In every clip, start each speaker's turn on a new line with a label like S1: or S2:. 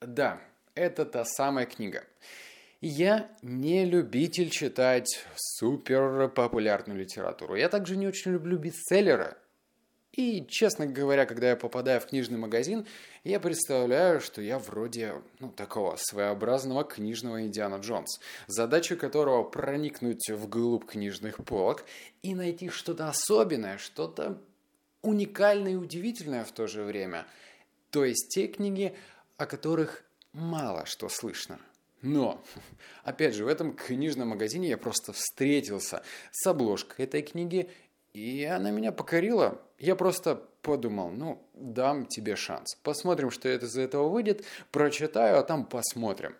S1: Да, это та самая книга. Я не любитель читать супер популярную литературу. Я также не очень люблю бестселлеры. И, честно говоря, когда я попадаю в книжный магазин, я представляю, что я вроде, ну, такого своеобразного книжного Индиана Джонс, задача которого проникнуть вглубь книжных полок и найти что-то особенное, что-то уникальное и удивительное в то же время. То есть те книги, о которых мало что слышно. Но, опять же, в этом книжном магазине я просто встретился с обложкой этой книги и она меня покорила. Я просто подумал, ну, дам тебе шанс. Посмотрим, что это из этого выйдет. Прочитаю, а там посмотрим.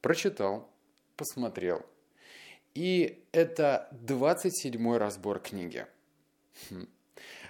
S1: Прочитал, посмотрел. И это 27-й разбор книги. Хм.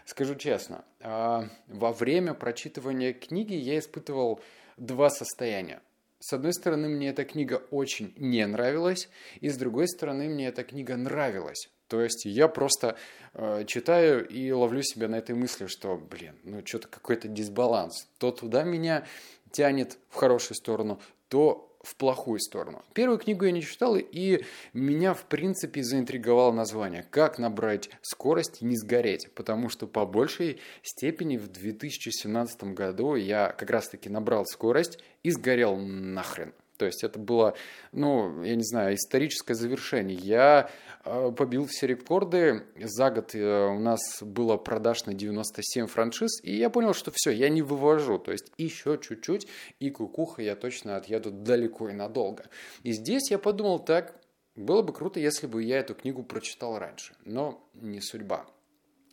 S1: Скажу честно, а, во время прочитывания книги я испытывал два состояния. С одной стороны, мне эта книга очень не нравилась, и с другой стороны, мне эта книга нравилась. То есть я просто э, читаю и ловлю себя на этой мысли, что, блин, ну что-то какой-то дисбаланс. То туда меня тянет в хорошую сторону, то в плохую сторону. Первую книгу я не читал, и меня, в принципе, заинтриговало название «Как набрать скорость и не сгореть», потому что по большей степени в 2017 году я как раз-таки набрал скорость и сгорел нахрен. То есть это было, ну, я не знаю, историческое завершение. Я э, побил все рекорды. За год э, у нас было продаж на 97 франшиз, и я понял, что все, я не вывожу. То есть еще чуть-чуть, и кукуха я точно отъеду далеко и надолго. И здесь я подумал так, было бы круто, если бы я эту книгу прочитал раньше, но не судьба.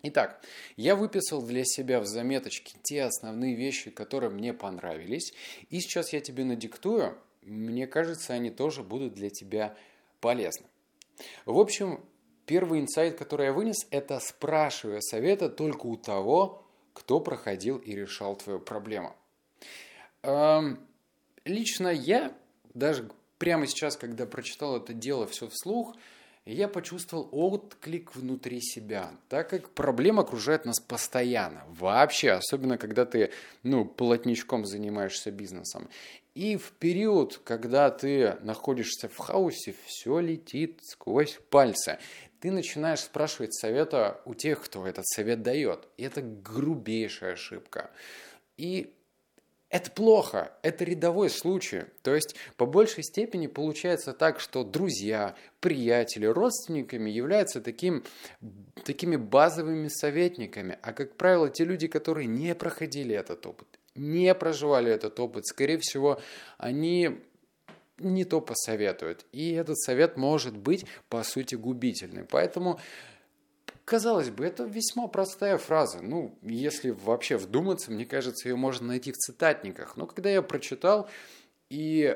S1: Итак, я выписал для себя в заметочке те основные вещи, которые мне понравились, и сейчас я тебе надиктую, мне кажется, они тоже будут для тебя полезны. В общем, первый инсайт, который я вынес, это спрашивая совета только у того, кто проходил и решал твою проблему. Эм, лично я, даже прямо сейчас, когда прочитал это дело все вслух, я почувствовал отклик внутри себя, так как проблема окружает нас постоянно, вообще, особенно когда ты, ну, полотничком занимаешься бизнесом. И в период, когда ты находишься в хаосе, все летит сквозь пальцы. Ты начинаешь спрашивать совета у тех, кто этот совет дает. И это грубейшая ошибка. И это плохо, это рядовой случай. То есть, по большей степени получается так, что друзья, приятели, родственниками являются таким, такими базовыми советниками. А, как правило, те люди, которые не проходили этот опыт, не проживали этот опыт, скорее всего, они не то посоветуют. И этот совет может быть, по сути, губительный. Поэтому, казалось бы, это весьма простая фраза. Ну, если вообще вдуматься, мне кажется, ее можно найти в цитатниках. Но когда я прочитал и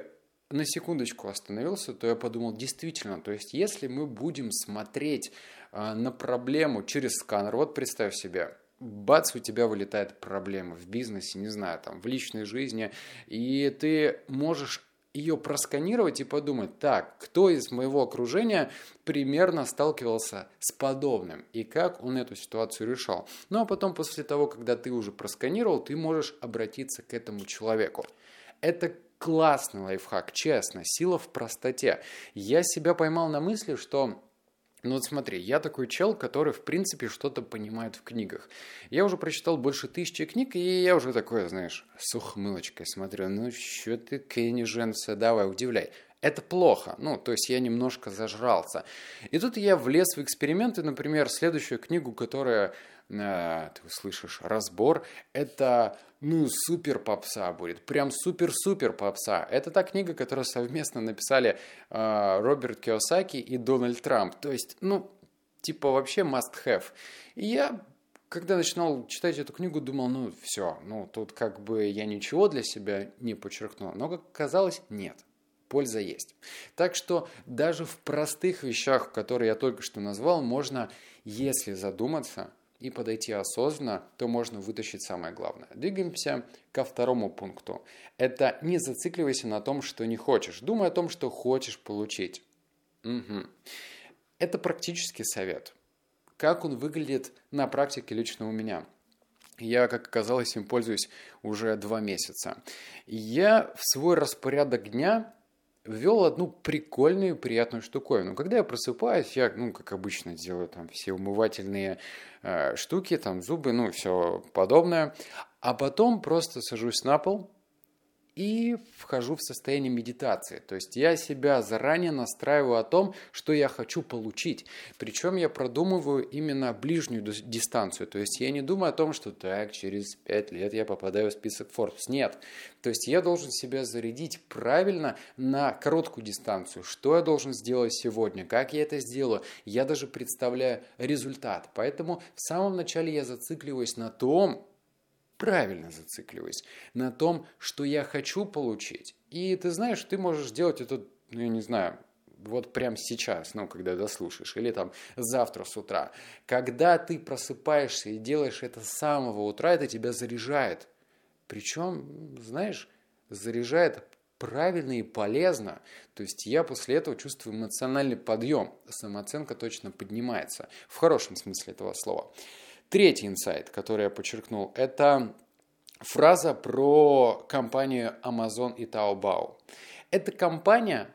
S1: на секундочку остановился, то я подумал, действительно, то есть если мы будем смотреть э, на проблему через сканер, вот представь себе, бац, у тебя вылетает проблема в бизнесе, не знаю, там, в личной жизни, и ты можешь ее просканировать и подумать, так, кто из моего окружения примерно сталкивался с подобным и как он эту ситуацию решал. Ну а потом, после того, когда ты уже просканировал, ты можешь обратиться к этому человеку. Это классный лайфхак, честно, сила в простоте. Я себя поймал на мысли, что ну вот смотри, я такой чел, который в принципе что-то понимает в книгах. Я уже прочитал больше тысячи книг, и я уже такой, знаешь, с ухмылочкой смотрю, ну что ты, Кенни Женса, давай, удивляй. Это плохо, ну, то есть я немножко зажрался. И тут я влез в эксперименты, например, следующую книгу, которая э, ты услышишь разбор, это, ну, супер попса будет, прям супер-супер попса. Это та книга, которую совместно написали э, Роберт Киосаки и Дональд Трамп. То есть, ну, типа вообще must have. И я когда начинал читать эту книгу, думал, ну все, ну тут как бы я ничего для себя не подчеркнул. Но, как оказалось, нет польза есть. Так что даже в простых вещах, которые я только что назвал, можно, если задуматься, и подойти осознанно, то можно вытащить самое главное. Двигаемся ко второму пункту. Это не зацикливайся на том, что не хочешь. Думай о том, что хочешь получить. Угу. Это практический совет. Как он выглядит на практике лично у меня? Я, как оказалось, им пользуюсь уже два месяца. Я в свой распорядок дня ввел одну прикольную, приятную штуковину. Когда я просыпаюсь, я, ну, как обычно, делаю там все умывательные э, штуки, там зубы, ну, все подобное. А потом просто сажусь на пол, и вхожу в состояние медитации. То есть я себя заранее настраиваю о том, что я хочу получить. Причем я продумываю именно ближнюю дистанцию. То есть я не думаю о том, что так, через 5 лет я попадаю в список Forbes. Нет. То есть я должен себя зарядить правильно на короткую дистанцию. Что я должен сделать сегодня, как я это сделаю. Я даже представляю результат. Поэтому в самом начале я зацикливаюсь на том, правильно зацикливаюсь на том, что я хочу получить. И ты знаешь, ты можешь делать это, ну, я не знаю, вот прямо сейчас, ну, когда дослушаешь, или там завтра с утра. Когда ты просыпаешься и делаешь это с самого утра, это тебя заряжает. Причем, знаешь, заряжает правильно и полезно. То есть я после этого чувствую эмоциональный подъем. Самооценка точно поднимается. В хорошем смысле этого слова. Третий инсайт, который я подчеркнул, это фраза про компанию Amazon и Taobao. Эта компания,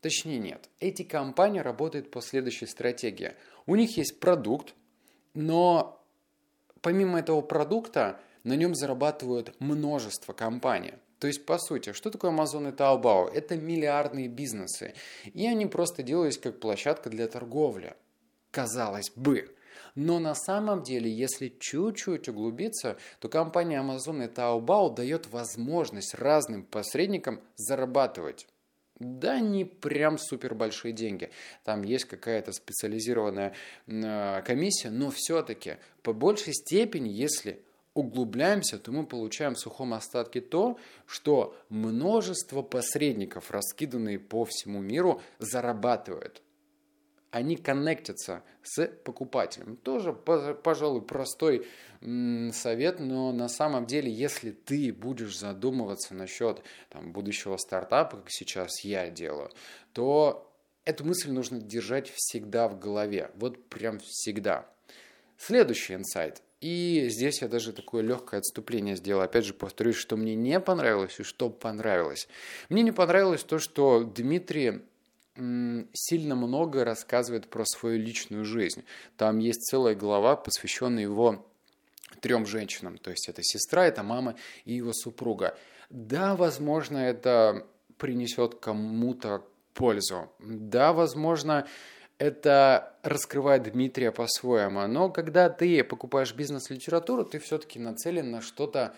S1: точнее нет, эти компании работают по следующей стратегии. У них есть продукт, но помимо этого продукта на нем зарабатывают множество компаний. То есть, по сути, что такое Amazon и Taobao? Это миллиардные бизнесы. И они просто делались как площадка для торговли. Казалось бы. Но на самом деле, если чуть-чуть углубиться, то компания Amazon и Taobao дает возможность разным посредникам зарабатывать. Да, не прям супер большие деньги. Там есть какая-то специализированная э, комиссия, но все-таки по большей степени, если углубляемся, то мы получаем в сухом остатке то, что множество посредников, раскиданные по всему миру, зарабатывают они коннектятся с покупателем. Тоже, пожалуй, простой совет, но на самом деле, если ты будешь задумываться насчет там, будущего стартапа, как сейчас я делаю, то эту мысль нужно держать всегда в голове. Вот прям всегда. Следующий инсайт. И здесь я даже такое легкое отступление сделал. Опять же, повторюсь, что мне не понравилось и что понравилось. Мне не понравилось то, что Дмитрий сильно много рассказывает про свою личную жизнь. Там есть целая глава, посвященная его трем женщинам. То есть это сестра, это мама и его супруга. Да, возможно, это принесет кому-то пользу. Да, возможно, это раскрывает Дмитрия по-своему. Но когда ты покупаешь бизнес-литературу, ты все-таки нацелен на что-то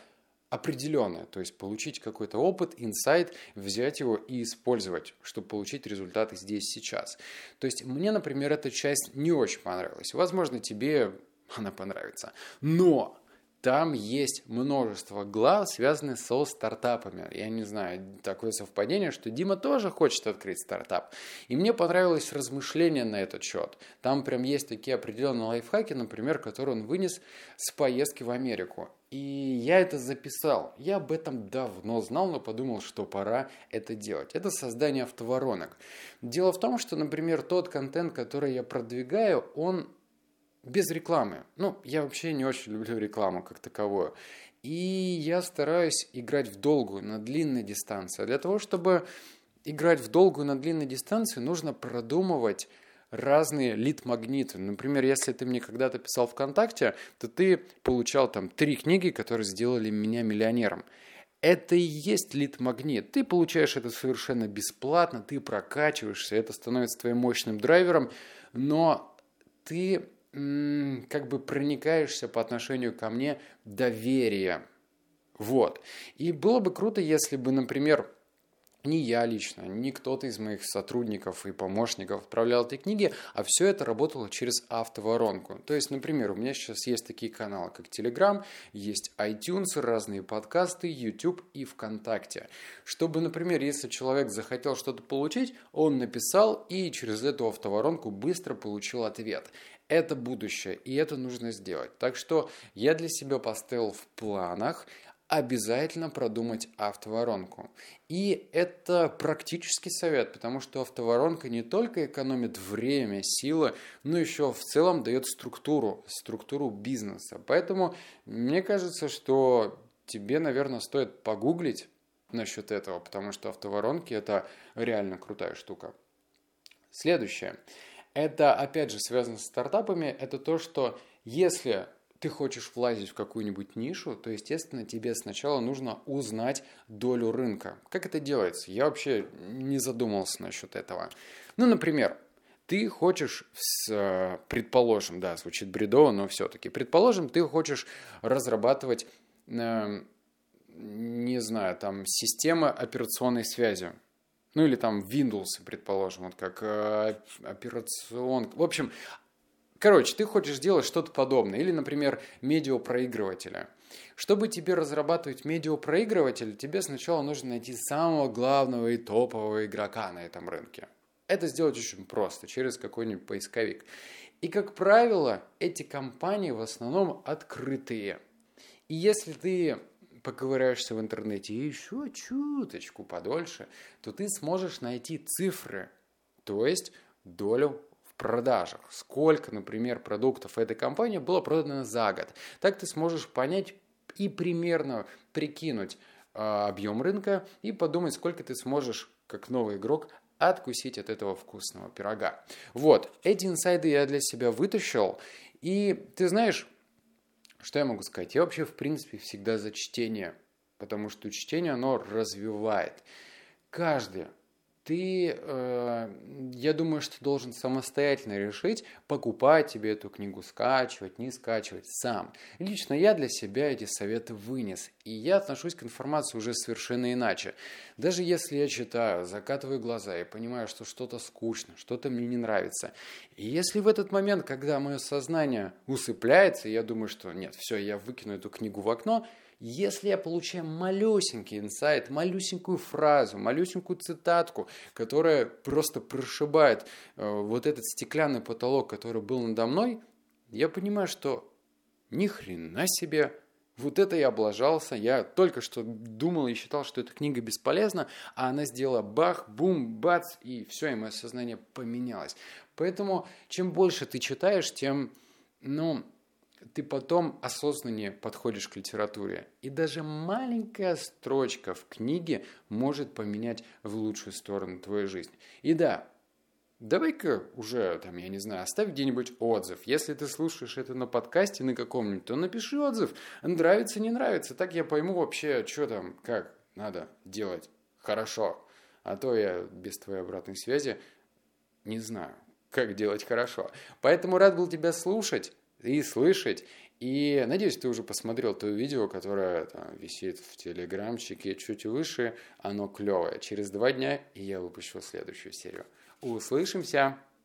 S1: определенное, то есть получить какой-то опыт, инсайт, взять его и использовать, чтобы получить результаты здесь сейчас. То есть мне, например, эта часть не очень понравилась. Возможно, тебе она понравится. Но там есть множество глав, связанных со стартапами. Я не знаю, такое совпадение, что Дима тоже хочет открыть стартап. И мне понравилось размышление на этот счет. Там прям есть такие определенные лайфхаки, например, которые он вынес с поездки в Америку. И я это записал. Я об этом давно знал, но подумал, что пора это делать. Это создание автоворонок. Дело в том, что, например, тот контент, который я продвигаю, он без рекламы. Ну, я вообще не очень люблю рекламу как таковую. И я стараюсь играть в долгую, на длинной дистанции. А для того, чтобы играть в долгую, на длинной дистанции, нужно продумывать разные лид-магниты. Например, если ты мне когда-то писал ВКонтакте, то ты получал там три книги, которые сделали меня миллионером. Это и есть лид-магнит. Ты получаешь это совершенно бесплатно, ты прокачиваешься, это становится твоим мощным драйвером, но ты как бы проникаешься по отношению ко мне доверием. Вот. И было бы круто, если бы, например, не я лично, не кто-то из моих сотрудников и помощников отправлял эти книги, а все это работало через автоворонку. То есть, например, у меня сейчас есть такие каналы, как Telegram, есть iTunes, разные подкасты, YouTube и ВКонтакте. Чтобы, например, если человек захотел что-то получить, он написал и через эту автоворонку быстро получил ответ. Это будущее, и это нужно сделать. Так что я для себя поставил в планах обязательно продумать автоворонку. И это практический совет, потому что автоворонка не только экономит время, силы, но еще в целом дает структуру, структуру бизнеса. Поэтому мне кажется, что тебе, наверное, стоит погуглить насчет этого, потому что автоворонки это реально крутая штука. Следующее. Это, опять же, связано с стартапами. Это то, что если ты хочешь влазить в какую-нибудь нишу, то, естественно, тебе сначала нужно узнать долю рынка. Как это делается? Я вообще не задумывался насчет этого. Ну, например, ты хочешь, предположим, да, звучит бредово, но все-таки, предположим, ты хочешь разрабатывать, э, не знаю, там, системы операционной связи. Ну или там Windows, предположим, вот как э, операцион... В общем, Короче, ты хочешь сделать что-то подобное. Или, например, медиапроигрывателя. Чтобы тебе разрабатывать медиапроигрыватель, тебе сначала нужно найти самого главного и топового игрока на этом рынке. Это сделать очень просто, через какой-нибудь поисковик. И, как правило, эти компании в основном открытые. И если ты поковыряешься в интернете еще чуточку подольше, то ты сможешь найти цифры, то есть долю продажах. Сколько, например, продуктов этой компании было продано за год. Так ты сможешь понять и примерно прикинуть э, объем рынка и подумать, сколько ты сможешь, как новый игрок, откусить от этого вкусного пирога. Вот, эти инсайды я для себя вытащил. И ты знаешь, что я могу сказать? Я вообще, в принципе, всегда за чтение, потому что чтение, оно развивает. Каждый ты, э, я думаю, что должен самостоятельно решить, покупать тебе эту книгу, скачивать, не скачивать сам. Лично я для себя эти советы вынес, и я отношусь к информации уже совершенно иначе. Даже если я читаю, закатываю глаза и понимаю, что что-то скучно, что-то мне не нравится, и если в этот момент, когда мое сознание усыпляется, я думаю, что нет, все, я выкину эту книгу в окно – если я получаю малюсенький инсайт, малюсенькую фразу, малюсенькую цитатку, которая просто прошибает э, вот этот стеклянный потолок, который был надо мной, я понимаю, что ни хрена себе, вот это я облажался, я только что думал и считал, что эта книга бесполезна, а она сделала бах, бум, бац, и все, и мое сознание поменялось. Поэтому чем больше ты читаешь, тем, ну, ты потом осознаннее подходишь к литературе. И даже маленькая строчка в книге может поменять в лучшую сторону твою жизнь. И да, давай-ка уже, там, я не знаю, оставь где-нибудь отзыв. Если ты слушаешь это на подкасте на каком-нибудь, то напиши отзыв. Нравится, не нравится. Так я пойму вообще, что там, как надо делать хорошо. А то я без твоей обратной связи не знаю, как делать хорошо. Поэтому рад был тебя слушать и слышать. И надеюсь, ты уже посмотрел то видео, которое там, висит в телеграмчике чуть выше. Оно клевое. Через два дня я выпущу следующую серию. Услышимся!